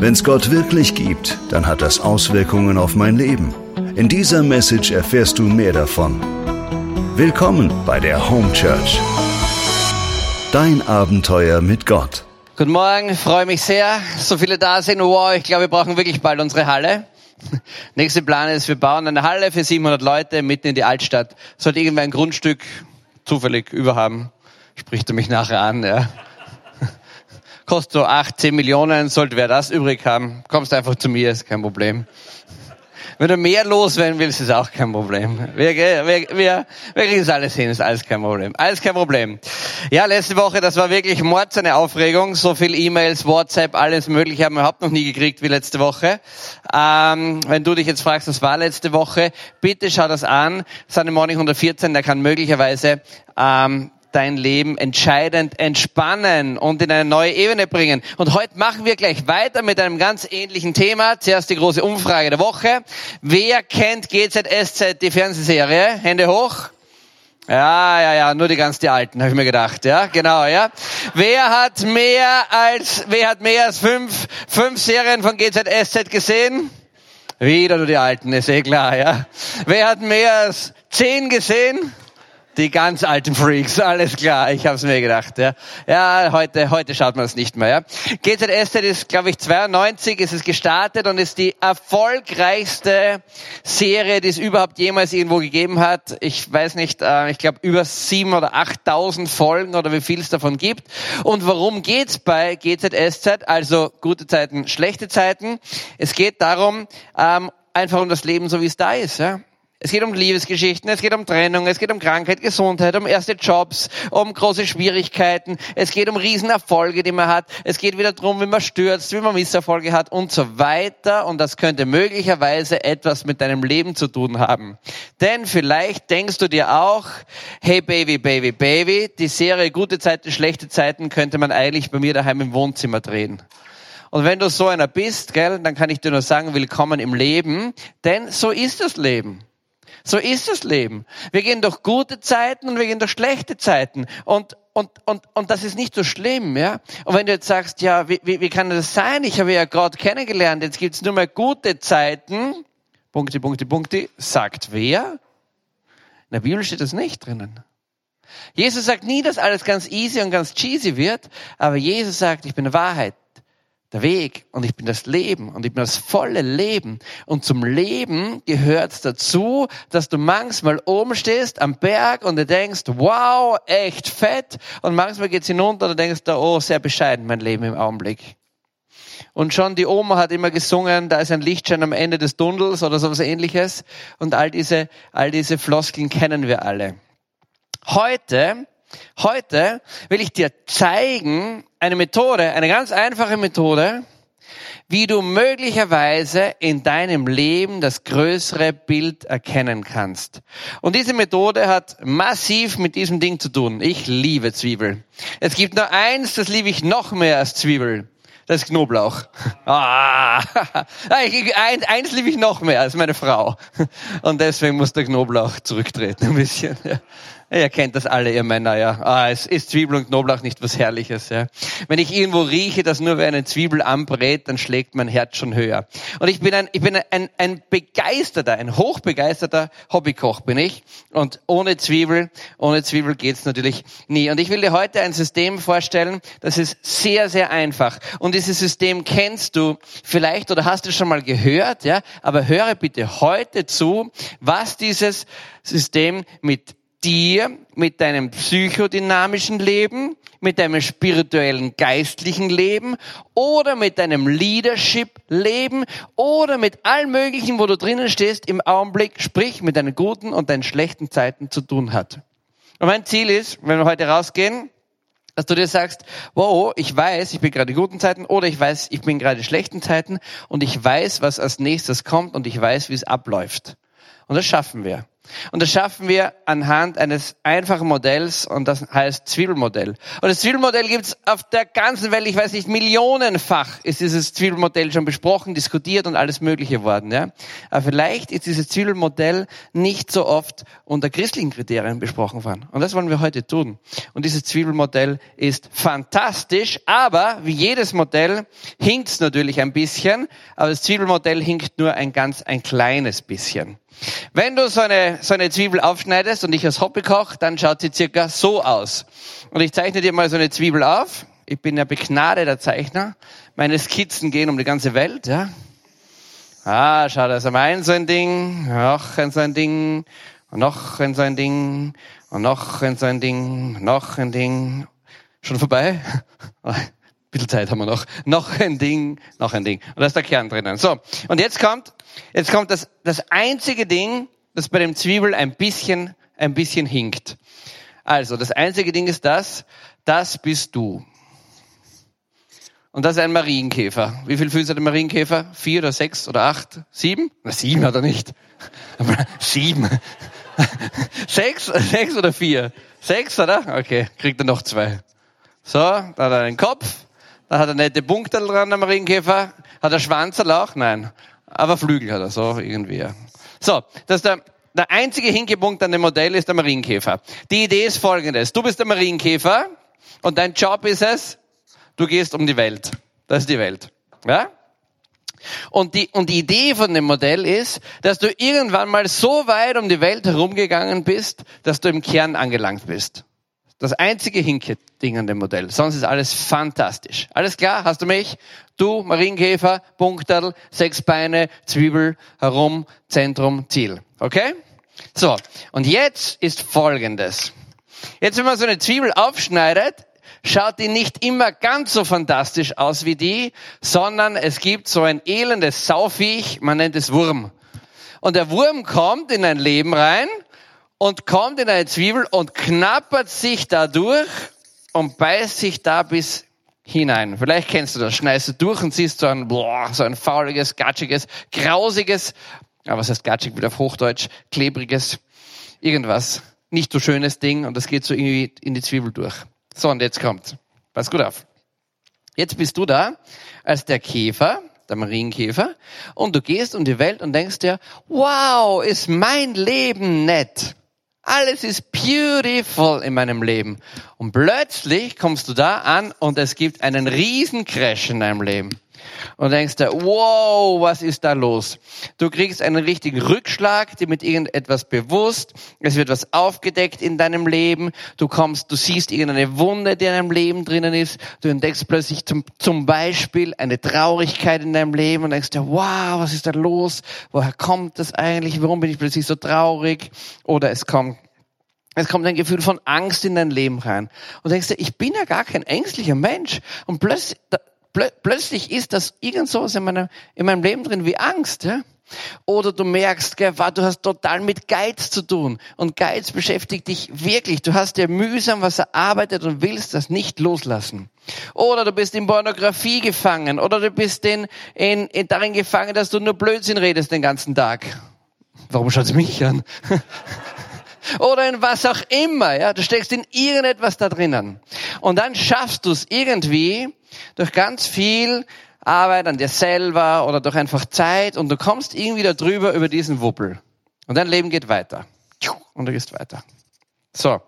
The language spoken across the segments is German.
Wenn es Gott wirklich gibt, dann hat das Auswirkungen auf mein Leben. In dieser Message erfährst du mehr davon. Willkommen bei der Home Church. Dein Abenteuer mit Gott. Guten Morgen, freue mich sehr, so viele da sind. Wow, ich glaube, wir brauchen wirklich bald unsere Halle. Nächster Plan ist, wir bauen eine Halle für 700 Leute mitten in die Altstadt. Sollte irgendwer ein Grundstück zufällig überhaben, spricht er mich nachher an. Ja. Kostet so 8, 10 Millionen, sollte wer das übrig haben, kommst einfach zu mir, ist kein Problem. Wenn du mehr loswerden willst, ist auch kein Problem. Wir, wir, wir, wir kriegen es alles hin, ist alles kein Problem. Alles kein Problem. Ja, letzte Woche, das war wirklich Mord, eine Aufregung. So viel E-Mails, WhatsApp, alles mögliche haben wir überhaupt noch nie gekriegt wie letzte Woche. Ähm, wenn du dich jetzt fragst, was war letzte Woche, bitte schau das an. Sunday Morning 114, der kann möglicherweise ähm, dein Leben entscheidend entspannen und in eine neue Ebene bringen. Und heute machen wir gleich weiter mit einem ganz ähnlichen Thema. Zuerst die große Umfrage der Woche. Wer kennt GZSZ, die Fernsehserie? Hände hoch. Ja, ja, ja, nur die ganz die Alten, habe ich mir gedacht. Ja, genau, ja. Wer hat mehr als, wer hat mehr als fünf, fünf Serien von GZSZ gesehen? Wieder nur die Alten, ist eh klar, ja. Wer hat mehr als zehn gesehen? Die ganz alten Freaks, alles klar, ich habe es mir gedacht. Ja, ja heute, heute schaut man es nicht mehr. Ja. GZSZ ist, glaube ich, 92 ist es gestartet und ist die erfolgreichste Serie, die es überhaupt jemals irgendwo gegeben hat. Ich weiß nicht, äh, ich glaube über sieben oder 8.000 Folgen oder wie viel es davon gibt. Und worum geht's bei GZSZ? Also gute Zeiten, schlechte Zeiten. Es geht darum, ähm, einfach um das Leben, so wie es da ist. Ja. Es geht um Liebesgeschichten, es geht um Trennung, es geht um Krankheit, Gesundheit, um erste Jobs, um große Schwierigkeiten, es geht um Riesenerfolge, die man hat, es geht wieder darum, wie man stürzt, wie man Misserfolge hat und so weiter. Und das könnte möglicherweise etwas mit deinem Leben zu tun haben. Denn vielleicht denkst du dir auch, hey Baby, Baby, Baby, die Serie Gute Zeiten, schlechte Zeiten könnte man eigentlich bei mir daheim im Wohnzimmer drehen. Und wenn du so einer bist, gell, dann kann ich dir nur sagen, willkommen im Leben, denn so ist das Leben. So ist das Leben. Wir gehen durch gute Zeiten und wir gehen durch schlechte Zeiten. Und, und, und, und das ist nicht so schlimm, ja. Und wenn du jetzt sagst, ja, wie, wie, wie kann das sein? Ich habe ja Gott kennengelernt, jetzt gibt's nur mehr gute Zeiten. Punkte, Punkte, Punkte. Sagt wer? In der Bibel steht das nicht drinnen. Jesus sagt nie, dass alles ganz easy und ganz cheesy wird, aber Jesus sagt, ich bin Wahrheit, der Weg und ich bin das Leben und ich bin das volle Leben. Und zum Leben gehört dazu, dass du manchmal oben stehst am Berg und du denkst, wow, echt fett. Und manchmal geht's hinunter und du denkst, oh, sehr bescheiden mein Leben im Augenblick. Und schon die Oma hat immer gesungen, da ist ein Lichtschein am Ende des Tunnels oder sowas ähnliches. Und all diese, all diese Floskeln kennen wir alle. Heute Heute will ich dir zeigen, eine Methode, eine ganz einfache Methode, wie du möglicherweise in deinem Leben das größere Bild erkennen kannst. Und diese Methode hat massiv mit diesem Ding zu tun. Ich liebe Zwiebel. Es gibt nur eins, das liebe ich noch mehr als Zwiebel. Das ist Knoblauch. Ah, eins, eins liebe ich noch mehr als meine Frau. Und deswegen muss der Knoblauch zurücktreten ein bisschen. Ihr kennt das alle, ihr Männer, ja. Ah, es ist Zwiebel und Knoblauch nicht was Herrliches, ja. Wenn ich irgendwo rieche, dass nur wer eine Zwiebel anbrät, dann schlägt mein Herz schon höher. Und ich bin ein, ich bin ein, ein begeisterter, ein hochbegeisterter Hobbykoch bin ich. Und ohne Zwiebel, ohne Zwiebel geht's natürlich nie. Und ich will dir heute ein System vorstellen, das ist sehr, sehr einfach. Und dieses System kennst du vielleicht oder hast du schon mal gehört, ja. Aber höre bitte heute zu, was dieses System mit dir mit deinem psychodynamischen Leben, mit deinem spirituellen geistlichen Leben oder mit deinem Leadership-Leben oder mit allen möglichen, wo du drinnen stehst, im Augenblick, sprich mit deinen guten und deinen schlechten Zeiten zu tun hat. Und mein Ziel ist, wenn wir heute rausgehen, dass du dir sagst, wow, ich weiß, ich bin gerade in guten Zeiten oder ich weiß, ich bin gerade in schlechten Zeiten und ich weiß, was als nächstes kommt und ich weiß, wie es abläuft. Und das schaffen wir. Und das schaffen wir anhand eines einfachen Modells und das heißt Zwiebelmodell. Und das Zwiebelmodell gibt's auf der ganzen Welt, ich weiß nicht, millionenfach ist dieses Zwiebelmodell schon besprochen, diskutiert und alles Mögliche worden. Ja? Aber vielleicht ist dieses Zwiebelmodell nicht so oft unter christlichen Kriterien besprochen worden. Und das wollen wir heute tun. Und dieses Zwiebelmodell ist fantastisch, aber wie jedes Modell hinkt's natürlich ein bisschen, aber das Zwiebelmodell hinkt nur ein ganz ein kleines bisschen. Wenn du so eine, so eine Zwiebel aufschneidest und ich als Hobbykoch, dann schaut sie circa so aus. Und ich zeichne dir mal so eine Zwiebel auf. Ich bin ja begnadeter Zeichner. Meine Skizzen gehen um die ganze Welt, ja. Ah, schau, da ist einmal ein so ein Ding, noch ein so ein Ding, noch ein so ein Ding, und noch ein so ein Ding, noch ein Ding. Schon vorbei? Bisschen Zeit haben wir noch. Noch ein Ding, noch ein Ding. Und da ist der Kern drinnen. So. Und jetzt kommt, jetzt kommt das, das einzige Ding, das bei dem Zwiebel ein bisschen, ein bisschen hinkt. Also, das einzige Ding ist das, das bist du. Und das ist ein Marienkäfer. Wie viel Füße hat der Marienkäfer? Vier oder sechs oder acht? Sieben? Na, sieben hat er nicht. sieben. sechs, sechs oder vier? Sechs, oder? Okay, kriegt er noch zwei. So, da hat er einen Kopf, da hat er nette Punkte dran, der Marienkäfer. Hat er Schwanzerl auch? Nein. Aber Flügel hat er so irgendwie. So, das ist der, der einzige Hinkepunkt an dem Modell ist der Marienkäfer. Die Idee ist folgendes. Du bist der Marienkäfer und dein Job ist es, du gehst um die Welt. Das ist die Welt. Ja? Und die, und die Idee von dem Modell ist, dass du irgendwann mal so weit um die Welt herumgegangen bist, dass du im Kern angelangt bist. Das einzige Hinke-Ding an dem Modell. Sonst ist alles fantastisch. Alles klar? Hast du mich? Du, Marienkäfer, Punkterl, sechs Beine, Zwiebel, herum, Zentrum, Ziel. Okay? So. Und jetzt ist Folgendes. Jetzt, wenn man so eine Zwiebel aufschneidet, schaut die nicht immer ganz so fantastisch aus wie die, sondern es gibt so ein elendes Sauviech, man nennt es Wurm. Und der Wurm kommt in ein Leben rein und kommt in eine Zwiebel und knappert sich da durch und beißt sich da bis hinein. Vielleicht kennst du das. Schneidest du durch und siehst so ein, boah, so ein fauliges, gatschiges, grausiges, aber was heißt gatschig wieder auf Hochdeutsch, klebriges, irgendwas, nicht so schönes Ding und das geht so irgendwie in die Zwiebel durch. So, und jetzt kommt. Pass gut auf. Jetzt bist du da als der Käfer, der Marienkäfer, und du gehst um die Welt und denkst dir, wow, ist mein Leben nett. Alles ist beautiful in meinem Leben. Und plötzlich kommst du da an und es gibt einen riesen Crash in deinem Leben und denkst dir, wow, was ist da los? Du kriegst einen richtigen Rückschlag, dir mit irgendetwas bewusst, es wird was aufgedeckt in deinem Leben, du kommst, du siehst irgendeine Wunde, die in deinem Leben drinnen ist, du entdeckst plötzlich zum, zum Beispiel eine Traurigkeit in deinem Leben und denkst dir, wow, was ist da los? Woher kommt das eigentlich? Warum bin ich plötzlich so traurig? Oder es kommt es kommt ein Gefühl von Angst in dein Leben rein. Und denkst du, ich bin ja gar kein ängstlicher Mensch. Und plötzlich, plö plötzlich ist das irgend so in meinem, in meinem Leben drin wie Angst. Ja? Oder du merkst, gell, du hast total mit Geiz zu tun. Und Geiz beschäftigt dich wirklich. Du hast dir mühsam was erarbeitet und willst das nicht loslassen. Oder du bist in Pornografie gefangen. Oder du bist in, in, in darin gefangen, dass du nur Blödsinn redest den ganzen Tag. Warum schaut mich an? Oder in was auch immer. Ja, du steckst in irgendetwas da drinnen. Und dann schaffst du es irgendwie, durch ganz viel Arbeit an dir selber oder durch einfach Zeit und du kommst irgendwie da drüber über diesen Wuppel. Und dein Leben geht weiter. Und du gehst weiter. So.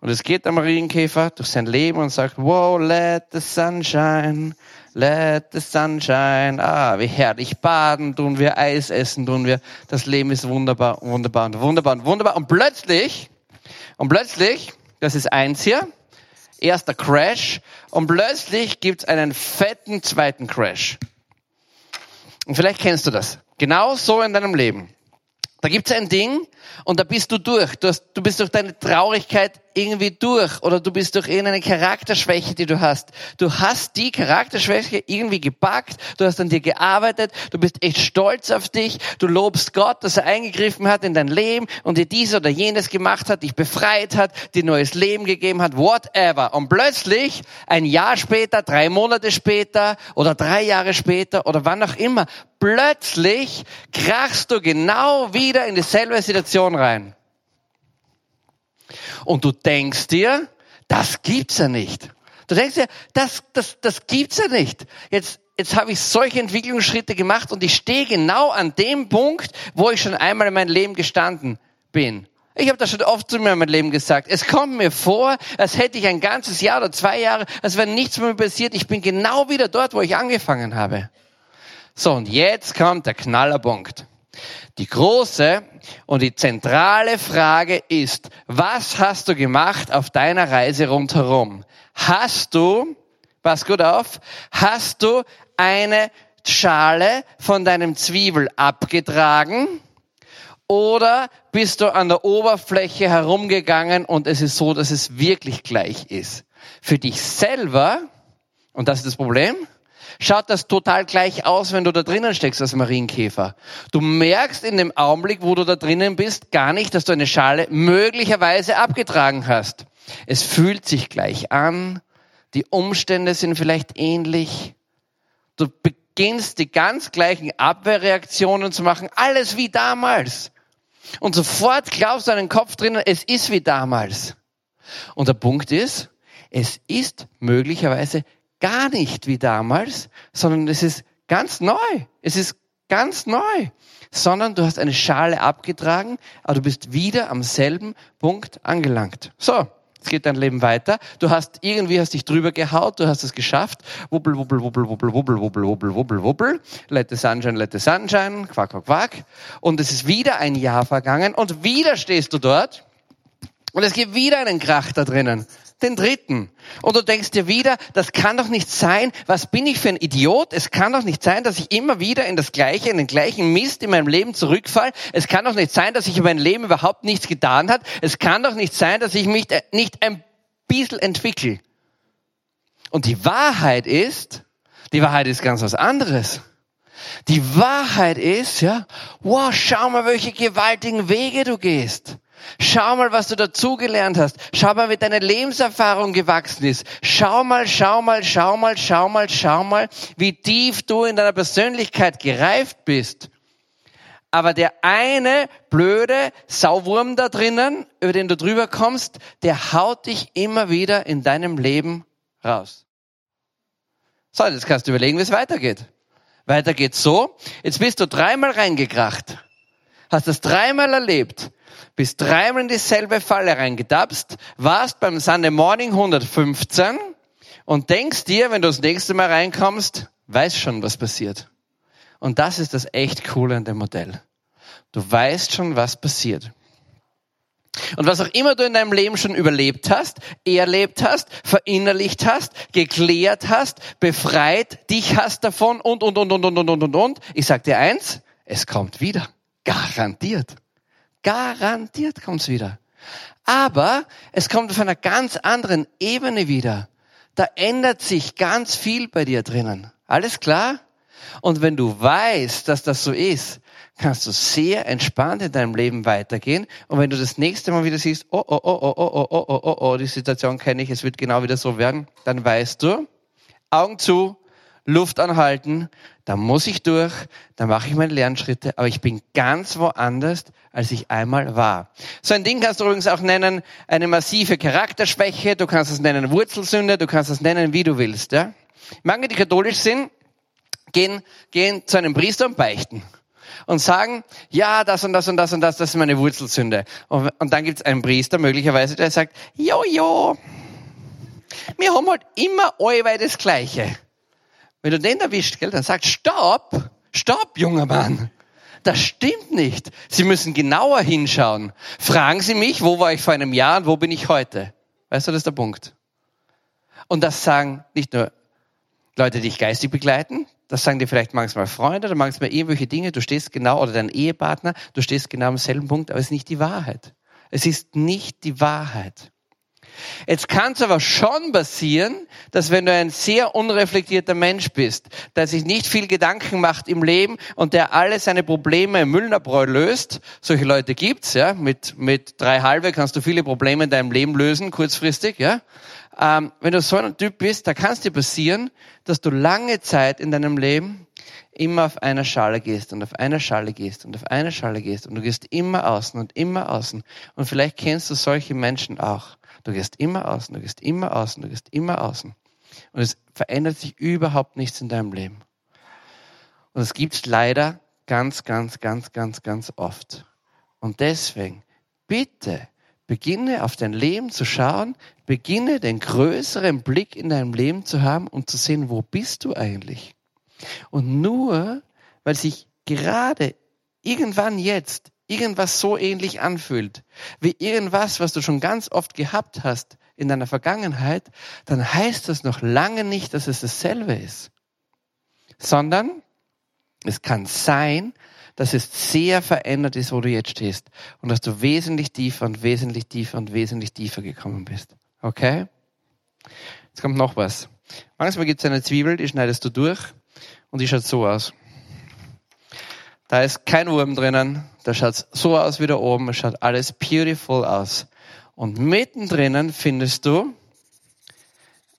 Und es geht der Marienkäfer durch sein Leben und sagt, wow, let the sunshine, let the sunshine. Ah, wie herrlich baden tun wir, Eis essen tun wir. Das Leben ist wunderbar, wunderbar und wunderbar und wunderbar. Und plötzlich, und plötzlich, das ist eins hier, erster Crash und plötzlich gibt's einen fetten zweiten Crash. Und vielleicht kennst du das. Genau so in deinem Leben. Da gibt's ein Ding und da bist du durch. Du, hast, du bist durch deine Traurigkeit irgendwie durch oder du bist durch irgendeine Charakterschwäche, die du hast. Du hast die Charakterschwäche irgendwie gepackt, du hast an dir gearbeitet, du bist echt stolz auf dich, du lobst Gott, dass er eingegriffen hat in dein Leben und dir dies oder jenes gemacht hat, dich befreit hat, dir neues Leben gegeben hat, whatever. Und plötzlich, ein Jahr später, drei Monate später oder drei Jahre später oder wann auch immer, plötzlich krachst du genau wieder in dieselbe Situation rein. Und du denkst dir, das gibt's ja nicht. Du denkst dir, das, das, das gibt's ja nicht. Jetzt, jetzt habe ich solche Entwicklungsschritte gemacht und ich stehe genau an dem Punkt, wo ich schon einmal in meinem Leben gestanden bin. Ich habe das schon oft zu mir in meinem Leben gesagt. Es kommt mir vor, als hätte ich ein ganzes Jahr oder zwei Jahre, als wenn nichts mehr passiert. Ich bin genau wieder dort, wo ich angefangen habe. So, und jetzt kommt der Knallerpunkt. Die große und die zentrale Frage ist, was hast du gemacht auf deiner Reise rundherum? Hast du, pass gut auf, hast du eine Schale von deinem Zwiebel abgetragen? Oder bist du an der Oberfläche herumgegangen und es ist so, dass es wirklich gleich ist? Für dich selber, und das ist das Problem, schaut das total gleich aus, wenn du da drinnen steckst als Marienkäfer. Du merkst in dem Augenblick, wo du da drinnen bist, gar nicht, dass du eine Schale möglicherweise abgetragen hast. Es fühlt sich gleich an, die Umstände sind vielleicht ähnlich. Du beginnst die ganz gleichen Abwehrreaktionen zu machen, alles wie damals. Und sofort glaubst du an den Kopf drinnen, es ist wie damals. Und der Punkt ist, es ist möglicherweise gar nicht wie damals, sondern es ist ganz neu. Es ist ganz neu. Sondern du hast eine Schale abgetragen, aber du bist wieder am selben Punkt angelangt. So. Es geht dein Leben weiter. Du hast irgendwie hast dich drüber gehaut, du hast es geschafft. Wubbel, wubbel, wubbel, wubbel, wubbel, wubbel, wubbel, wubbel, wubbel. Let the sunshine, let the sunshine. Quack, quack, quack. Und es ist wieder ein Jahr vergangen und wieder stehst du dort. Und es gibt wieder einen Krach da drinnen den dritten. Und du denkst dir wieder, das kann doch nicht sein, was bin ich für ein Idiot? Es kann doch nicht sein, dass ich immer wieder in das Gleiche, in den gleichen Mist in meinem Leben zurückfall. Es kann doch nicht sein, dass ich in meinem Leben überhaupt nichts getan hat. Es kann doch nicht sein, dass ich mich nicht ein bisschen entwickle. Und die Wahrheit ist, die Wahrheit ist ganz was anderes. Die Wahrheit ist, ja, wow, schau mal, welche gewaltigen Wege du gehst. Schau mal, was du dazugelernt hast. Schau mal, wie deine Lebenserfahrung gewachsen ist. Schau mal, schau mal, schau mal, schau mal, schau mal, wie tief du in deiner Persönlichkeit gereift bist. Aber der eine blöde Sauwurm da drinnen, über den du drüber kommst, der haut dich immer wieder in deinem Leben raus. So, jetzt kannst du überlegen, wie es weitergeht. Weiter geht's so. Jetzt bist du dreimal reingekracht. Hast das dreimal erlebt bist dreimal in dieselbe Falle reingetapst, warst beim Sunday Morning 115 und denkst dir, wenn du das nächste Mal reinkommst, weißt schon, was passiert. Und das ist das echt Coole an dem Modell. Du weißt schon, was passiert. Und was auch immer du in deinem Leben schon überlebt hast, erlebt hast, verinnerlicht hast, geklärt hast, befreit dich hast davon und, und, und, und, und, und, und, und. Ich sag dir eins, es kommt wieder. Garantiert. Garantiert kommt's wieder. Aber es kommt auf einer ganz anderen Ebene wieder. Da ändert sich ganz viel bei dir drinnen. Alles klar? Und wenn du weißt, dass das so ist, kannst du sehr entspannt in deinem Leben weitergehen. Und wenn du das nächste Mal wieder siehst, oh, oh, oh, oh, oh, oh, oh, oh, oh, oh, die Situation kenne ich, es wird genau wieder so werden, dann weißt du, Augen zu, Luft anhalten, da muss ich durch, da mache ich meine Lernschritte, aber ich bin ganz woanders, als ich einmal war. So ein Ding kannst du übrigens auch nennen, eine massive Charakterschwäche, du kannst es nennen Wurzelsünde, du kannst es nennen, wie du willst. Ja? Manche, die katholisch sind, gehen, gehen zu einem Priester und beichten und sagen, ja, das und das und das und das, das ist meine Wurzelsünde. Und, und dann gibt es einen Priester möglicherweise, der sagt, jo, jo, wir haben halt immer allweil das Gleiche. Wenn du den erwischt, gell, dann sagt, stopp, stopp, junger Mann. Das stimmt nicht. Sie müssen genauer hinschauen. Fragen Sie mich, wo war ich vor einem Jahr und wo bin ich heute? Weißt du, das ist der Punkt. Und das sagen nicht nur Leute, die dich geistig begleiten, das sagen dir vielleicht manchmal Freunde oder manchmal irgendwelche Dinge, du stehst genau, oder dein Ehepartner, du stehst genau am selben Punkt, aber es ist nicht die Wahrheit. Es ist nicht die Wahrheit. Jetzt kann es aber schon passieren, dass wenn du ein sehr unreflektierter Mensch bist, der sich nicht viel Gedanken macht im Leben und der alle seine Probleme im Müllnerbräu löst, solche Leute gibt's, ja, mit, mit drei halbe kannst du viele Probleme in deinem Leben lösen, kurzfristig, ja. Ähm, wenn du so ein Typ bist, da kann es dir passieren, dass du lange Zeit in deinem Leben immer auf einer Schale gehst und auf einer Schale gehst und auf einer Schale gehst und du gehst immer außen und immer außen. Und vielleicht kennst du solche Menschen auch. Du gehst immer außen, du gehst immer außen, du gehst immer außen. Und es verändert sich überhaupt nichts in deinem Leben. Und es gibt es leider ganz, ganz, ganz, ganz, ganz oft. Und deswegen, bitte, beginne auf dein Leben zu schauen, beginne den größeren Blick in deinem Leben zu haben und zu sehen, wo bist du eigentlich? Und nur, weil sich gerade irgendwann jetzt irgendwas so ähnlich anfühlt, wie irgendwas, was du schon ganz oft gehabt hast in deiner Vergangenheit, dann heißt das noch lange nicht, dass es dasselbe ist. Sondern es kann sein, dass es sehr verändert ist, wo du jetzt stehst und dass du wesentlich tiefer und wesentlich tiefer und wesentlich tiefer gekommen bist. Okay? Jetzt kommt noch was. Manchmal gibt es eine Zwiebel, die schneidest du durch und die schaut so aus. Da ist kein Wurm drinnen, da schaut so aus wie da oben, es schaut alles beautiful aus. Und mittendrin findest du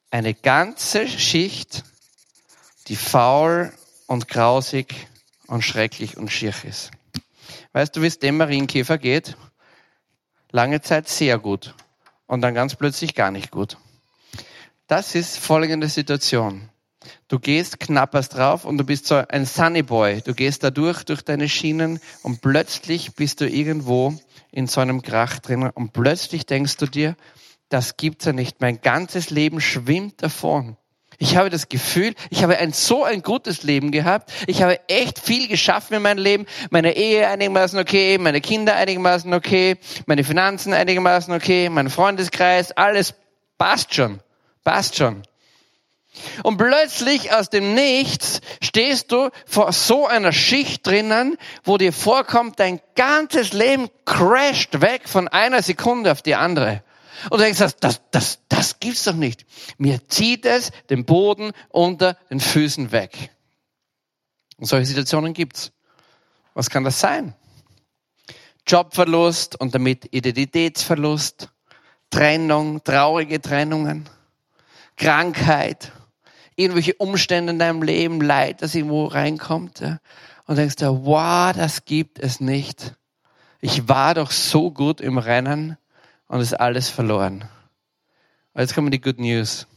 eine ganze Schicht, die faul und grausig und schrecklich und schier ist. Weißt du, wie es dem Marienkäfer geht? Lange Zeit sehr gut und dann ganz plötzlich gar nicht gut. Das ist folgende Situation. Du gehst knapp erst drauf und du bist so ein Sunny Boy. Du gehst da durch, durch deine Schienen und plötzlich bist du irgendwo in so einem Krach drin und plötzlich denkst du dir, das gibt's ja nicht. Mein ganzes Leben schwimmt davon. Ich habe das Gefühl, ich habe ein so ein gutes Leben gehabt. Ich habe echt viel geschaffen in meinem Leben. Meine Ehe einigermaßen okay, meine Kinder einigermaßen okay, meine Finanzen einigermaßen okay, mein Freundeskreis, alles passt schon. Passt schon. Und plötzlich aus dem Nichts stehst du vor so einer Schicht drinnen, wo dir vorkommt, dein ganzes Leben crasht weg von einer Sekunde auf die andere. Und du denkst, das, das, das, das gibt's doch nicht. Mir zieht es den Boden unter den Füßen weg. Und solche Situationen gibt's. Was kann das sein? Jobverlust und damit Identitätsverlust, Trennung, traurige Trennungen, Krankheit, irgendwelche Umstände in deinem Leben, Leid, das irgendwo reinkommt. Ja? Und denkst du, wow, das gibt es nicht. Ich war doch so gut im Rennen und ist alles verloren. Und jetzt kommen die Good News.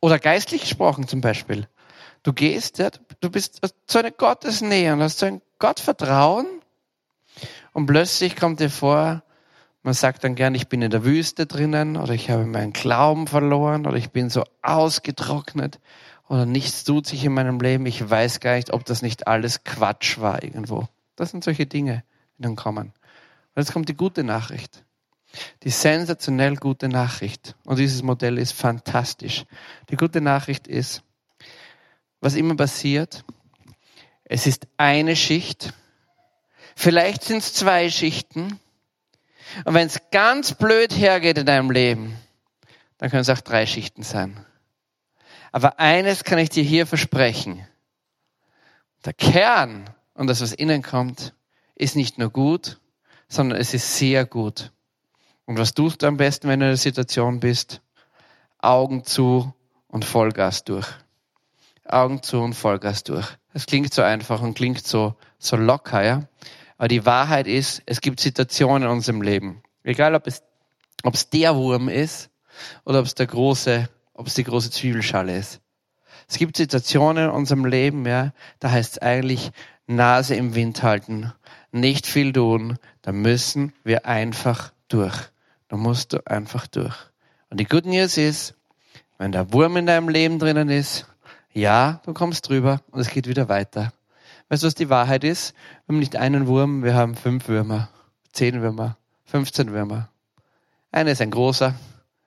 Oder geistlich gesprochen zum Beispiel. Du gehst, ja, du bist zu einer Gottesnähe und hast so ein Gottvertrauen und plötzlich kommt dir vor, man sagt dann gern, ich bin in der Wüste drinnen oder ich habe meinen Glauben verloren oder ich bin so ausgetrocknet oder nichts tut sich in meinem Leben. Ich weiß gar nicht, ob das nicht alles Quatsch war irgendwo. Das sind solche Dinge, die dann kommen. Und jetzt kommt die gute Nachricht. Die sensationell gute Nachricht. Und dieses Modell ist fantastisch. Die gute Nachricht ist, was immer passiert, es ist eine Schicht. Vielleicht sind es zwei Schichten. Und wenn es ganz blöd hergeht in deinem Leben, dann können es auch drei Schichten sein. Aber eines kann ich dir hier versprechen. Der Kern und das, was innen kommt, ist nicht nur gut, sondern es ist sehr gut. Und was tust du am besten, wenn du in der Situation bist? Augen zu und Vollgas durch. Augen zu und Vollgas durch. Das klingt so einfach und klingt so, so locker, ja. Aber die Wahrheit ist, es gibt Situationen in unserem Leben. Egal, ob es, ob es der Wurm ist oder ob es der große, ob es die große Zwiebelschale ist. Es gibt Situationen in unserem Leben, ja, da heißt es eigentlich Nase im Wind halten, nicht viel tun, da müssen wir einfach durch. Da musst du einfach durch. Und die Good News ist, wenn der Wurm in deinem Leben drinnen ist, ja, du kommst drüber und es geht wieder weiter. Weißt du, was die Wahrheit ist? Wir haben nicht einen Wurm, wir haben fünf Würmer, zehn Würmer, 15 Würmer. Einer ist ein großer,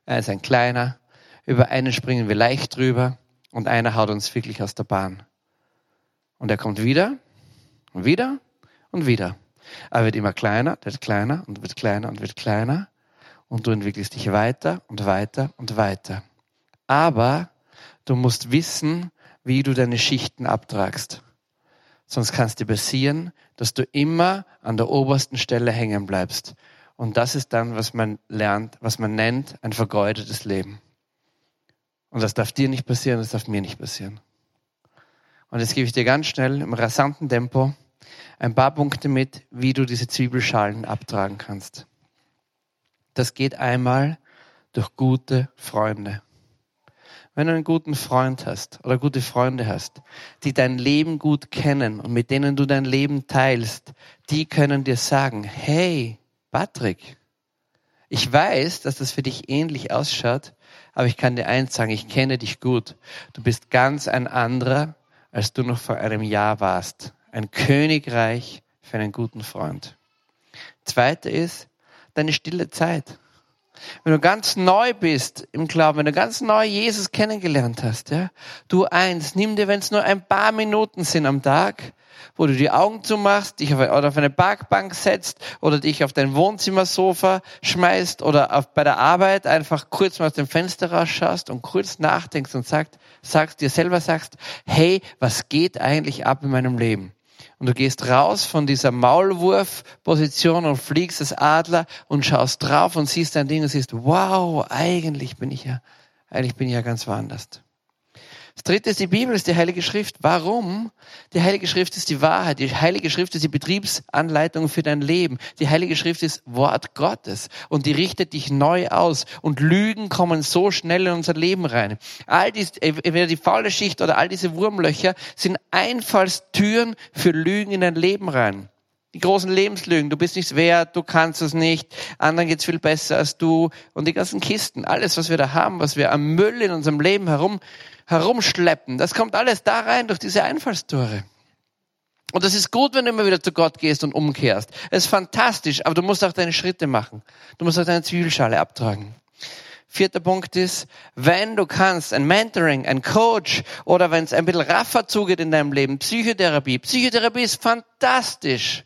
einer ist ein kleiner. Über einen springen wir leicht drüber und einer haut uns wirklich aus der Bahn. Und er kommt wieder und wieder und wieder. Er wird immer kleiner, wird kleiner und wird kleiner und wird kleiner. Und du entwickelst dich weiter und weiter und weiter. Aber du musst wissen, wie du deine Schichten abtragst. Sonst kann es dir passieren, dass du immer an der obersten Stelle hängen bleibst und das ist dann, was man lernt, was man nennt, ein vergeudetes Leben. Und das darf dir nicht passieren, das darf mir nicht passieren. Und jetzt gebe ich dir ganz schnell im rasanten Tempo ein paar Punkte mit, wie du diese Zwiebelschalen abtragen kannst. Das geht einmal durch gute Freunde. Wenn du einen guten Freund hast oder gute Freunde hast, die dein Leben gut kennen und mit denen du dein Leben teilst, die können dir sagen, hey, Patrick, ich weiß, dass das für dich ähnlich ausschaut, aber ich kann dir eins sagen, ich kenne dich gut. Du bist ganz ein anderer, als du noch vor einem Jahr warst. Ein Königreich für einen guten Freund. Zweite ist deine stille Zeit. Wenn du ganz neu bist im Glauben, wenn du ganz neu Jesus kennengelernt hast, ja, du eins, nimm dir, wenn es nur ein paar Minuten sind am Tag, wo du die Augen zumachst, dich auf, oder auf eine Parkbank setzt oder dich auf dein Wohnzimmersofa schmeißt oder auf, bei der Arbeit einfach kurz mal aus dem Fenster rausschaust und kurz nachdenkst und sagst, sagst dir selber sagst, hey, was geht eigentlich ab in meinem Leben? Und du gehst raus von dieser Maulwurfposition und fliegst als Adler und schaust drauf und siehst dein Ding und siehst, wow, eigentlich bin ich ja, eigentlich bin ich ja ganz woanders. Das dritte ist die Bibel, ist die Heilige Schrift. Warum? Die Heilige Schrift ist die Wahrheit. Die Heilige Schrift ist die Betriebsanleitung für dein Leben. Die Heilige Schrift ist Wort Gottes und die richtet dich neu aus. Und Lügen kommen so schnell in unser Leben rein. All dies, entweder die faule Schicht oder all diese Wurmlöcher sind Einfallstüren für Lügen in dein Leben rein. Die großen Lebenslügen, du bist nichts wert, du kannst es nicht, anderen geht's viel besser als du und die ganzen Kisten, alles, was wir da haben, was wir am Müll in unserem Leben herum herumschleppen. Das kommt alles da rein durch diese Einfallstore. Und das ist gut, wenn du immer wieder zu Gott gehst und umkehrst. Es ist fantastisch, aber du musst auch deine Schritte machen. Du musst auch deine Zwiebelschale abtragen. Vierter Punkt ist, wenn du kannst, ein Mentoring, ein Coach oder wenn es ein bisschen raffer zugeht in deinem Leben, Psychotherapie. Psychotherapie ist fantastisch.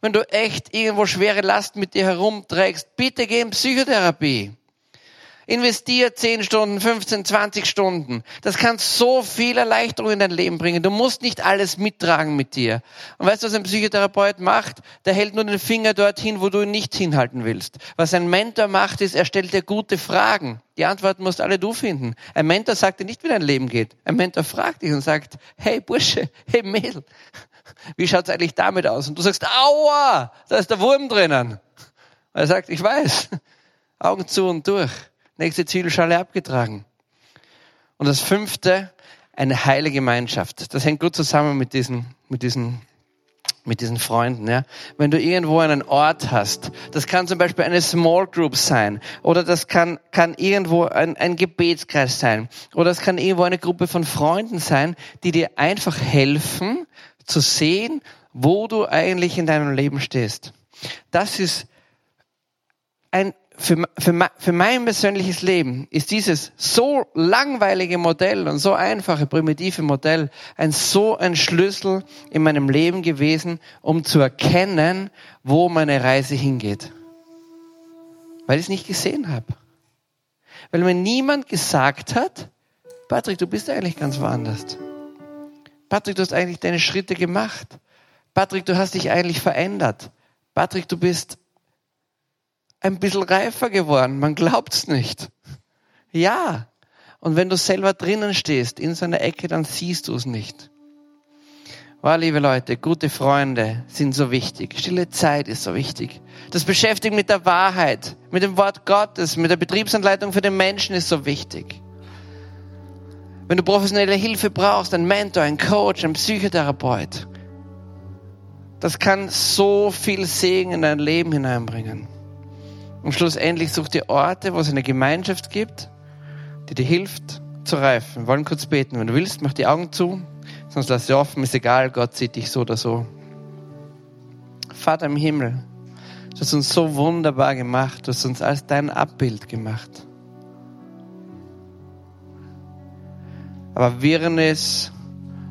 Wenn du echt irgendwo schwere Last mit dir herumträgst, bitte geh in Psychotherapie. Investier 10 Stunden, 15, 20 Stunden. Das kann so viel Erleichterung in dein Leben bringen. Du musst nicht alles mittragen mit dir. Und weißt du, was ein Psychotherapeut macht? Der hält nur den Finger dorthin, wo du ihn nicht hinhalten willst. Was ein Mentor macht, ist, er stellt dir gute Fragen. Die Antworten musst alle du finden. Ein Mentor sagt dir nicht, wie dein Leben geht. Ein Mentor fragt dich und sagt, hey Bursche, hey Mädel, wie schaut's eigentlich damit aus? Und du sagst, aua, da ist der Wurm drinnen. Und er sagt, ich weiß. Augen zu und durch nächste Zielschale abgetragen. Und das fünfte, eine heile Gemeinschaft. Das hängt gut zusammen mit diesen, mit diesen, mit diesen Freunden, ja. Wenn du irgendwo einen Ort hast, das kann zum Beispiel eine Small Group sein, oder das kann, kann irgendwo ein, ein Gebetskreis sein, oder es kann irgendwo eine Gruppe von Freunden sein, die dir einfach helfen, zu sehen, wo du eigentlich in deinem Leben stehst. Das ist ein für, für, für mein persönliches Leben ist dieses so langweilige Modell und so einfache, primitive Modell ein so ein Schlüssel in meinem Leben gewesen, um zu erkennen, wo meine Reise hingeht. Weil ich es nicht gesehen habe. Weil mir niemand gesagt hat, Patrick, du bist eigentlich ganz woanders. Patrick, du hast eigentlich deine Schritte gemacht. Patrick, du hast dich eigentlich verändert. Patrick, du bist ein bisschen reifer geworden. Man glaubt's nicht. Ja. Und wenn du selber drinnen stehst, in so einer Ecke, dann siehst du es nicht. Wow, liebe Leute, gute Freunde sind so wichtig. Stille Zeit ist so wichtig. Das Beschäftigen mit der Wahrheit, mit dem Wort Gottes, mit der Betriebsanleitung für den Menschen ist so wichtig. Wenn du professionelle Hilfe brauchst, ein Mentor, ein Coach, ein Psychotherapeut, das kann so viel Segen in dein Leben hineinbringen. Und schlussendlich such dir Orte, wo es eine Gemeinschaft gibt, die dir hilft zu reifen. Wir wollen kurz beten. Wenn du willst, mach die Augen zu, sonst lass sie offen, ist egal, Gott sieht dich so oder so. Vater im Himmel, du hast uns so wunderbar gemacht, du hast uns als dein Abbild gemacht. Aber Wirrnis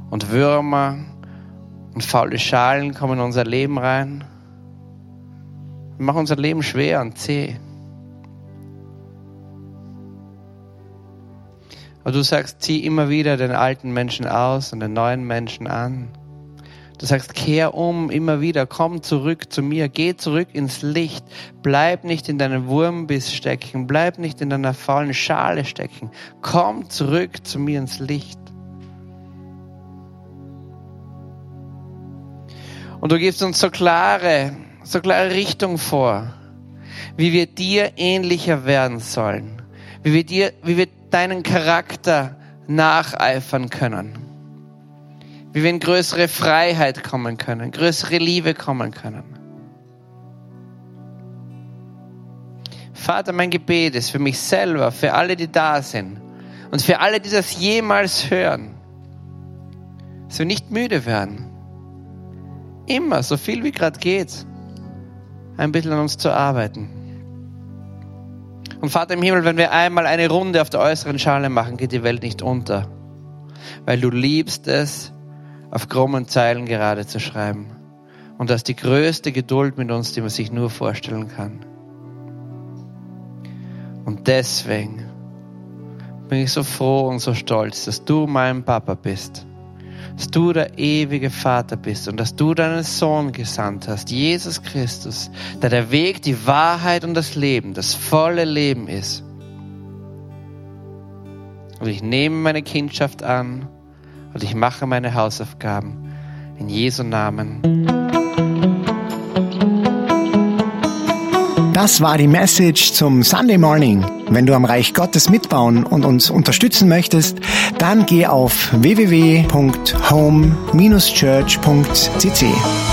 und Würmer und faule Schalen kommen in unser Leben rein. Wir machen unser Leben schwer und zäh. Aber du sagst, zieh immer wieder den alten Menschen aus und den neuen Menschen an. Du sagst, kehr um immer wieder, komm zurück zu mir, geh zurück ins Licht, bleib nicht in deinem Wurmbiss stecken, bleib nicht in deiner faulen Schale stecken, komm zurück zu mir ins Licht. Und du gibst uns so klare, so klare Richtung vor, wie wir dir ähnlicher werden sollen, wie wir dir, wie wir deinen Charakter nacheifern können, wie wir in größere Freiheit kommen können, größere Liebe kommen können. Vater, mein Gebet ist für mich selber, für alle, die da sind und für alle, die das jemals hören, dass wir nicht müde werden, immer, so viel wie gerade geht, ein bisschen an uns zu arbeiten. Und Vater im Himmel, wenn wir einmal eine Runde auf der äußeren Schale machen, geht die Welt nicht unter. Weil du liebst es, auf krummen Zeilen gerade zu schreiben. Und hast die größte Geduld mit uns, die man sich nur vorstellen kann. Und deswegen bin ich so froh und so stolz, dass du mein Papa bist dass du der ewige Vater bist und dass du deinen Sohn gesandt hast, Jesus Christus, der der Weg, die Wahrheit und das Leben, das volle Leben ist. Und ich nehme meine Kindschaft an und ich mache meine Hausaufgaben in Jesu Namen. Das war die Message zum Sunday Morning. Wenn du am Reich Gottes mitbauen und uns unterstützen möchtest, dann geh auf www.home-church.cc.